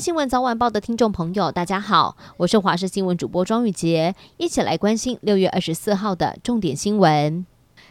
新闻早晚报的听众朋友，大家好，我是华视新闻主播庄玉洁，一起来关心六月二十四号的重点新闻。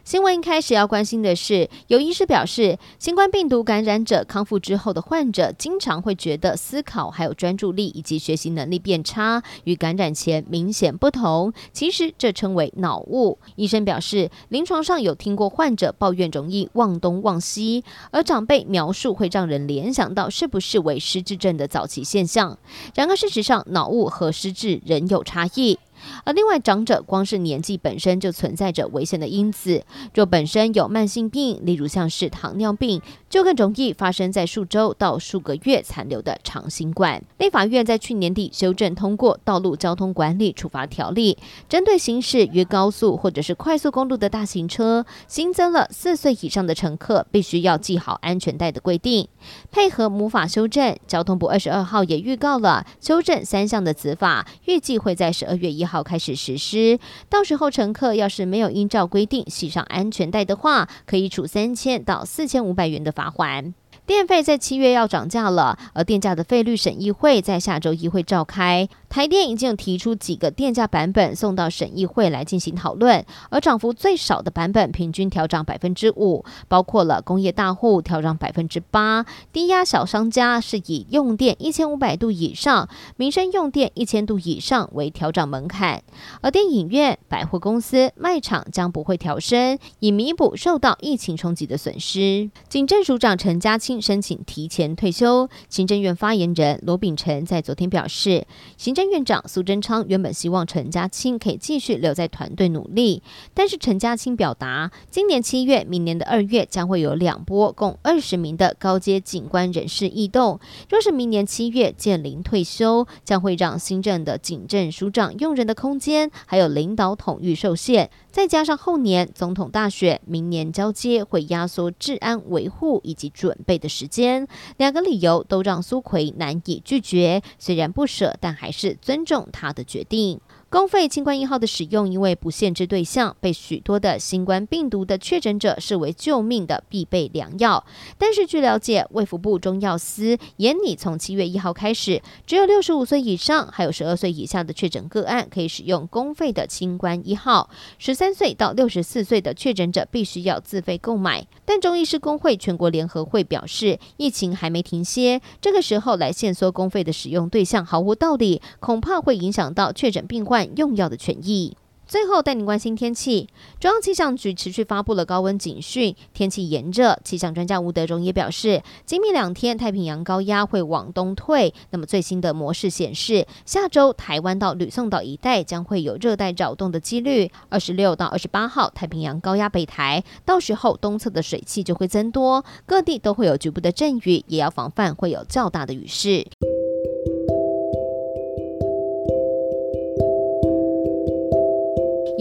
新闻一开始要关心的是，有医师表示，新冠病毒感染者康复之后的患者，经常会觉得思考还有专注力以及学习能力变差，与感染前明显不同。其实这称为脑雾。医生表示，临床上有听过患者抱怨容易忘东忘西，而长辈描述会让人联想到是不是为失智症的早期现象。然而事实上，脑雾和失智仍有差异。而另外，长者光是年纪本身就存在着危险的因子。若本身有慢性病，例如像是糖尿病，就更容易发生在数周到数个月残留的长新冠。立法院在去年底修正通过《道路交通管理处罚条例》，针对行驶于高速或者是快速公路的大型车，新增了四岁以上的乘客必须要系好安全带的规定。配合母法修正，交通部二十二号也预告了修正三项的子法，预计会在十二月一号开始实施，到时候乘客要是没有依照规定系上安全带的话，可以处三千到四千五百元的罚款。电费在七月要涨价了，而电价的费率审议会在下周一会召开。台电已经提出几个电价版本送到审议会来进行讨论，而涨幅最少的版本平均调涨百分之五，包括了工业大户调涨百分之八，低压小商家是以用电一千五百度以上、民生用电一千度以上为调涨门槛，而电影院、百货公司、卖场将不会调升，以弥补受到疫情冲击的损失。警政署长陈家清。申请提前退休。行政院发言人罗秉成在昨天表示，行政院长苏贞昌原本希望陈家清可以继续留在团队努力，但是陈家清表达，今年七月、明年的二月将会有两波共二十名的高阶警官人事异动。若是明年七月届龄退休，将会让新任的警政署长用人的空间还有领导统御受限。再加上后年总统大选，明年交接会压缩治安维护以及准备的时间，两个理由都让苏奎难以拒绝。虽然不舍，但还是尊重他的决定。公费清冠一号的使用，因为不限制对象，被许多的新冠病毒的确诊者视为救命的必备良药。但是据了解，卫福部中药司严拟从七月一号开始，只有六十五岁以上还有十二岁以下的确诊个案可以使用公费的清冠一号，十三岁到六十四岁的确诊者必须要自费购买。但中医师工会全国联合会表示，疫情还没停歇，这个时候来限缩公费的使用对象毫无道理，恐怕会影响到确诊病患用药的权益。最后带您关心天气，中央气象局持续发布了高温警讯，天气炎热。气象专家吴德荣也表示，今明两天太平洋高压会往东退。那么最新的模式显示，下周台湾到吕宋岛一带将会有热带扰动的几率。二十六到二十八号太平洋高压北台，到时候东侧的水汽就会增多，各地都会有局部的阵雨，也要防范会有较大的雨势。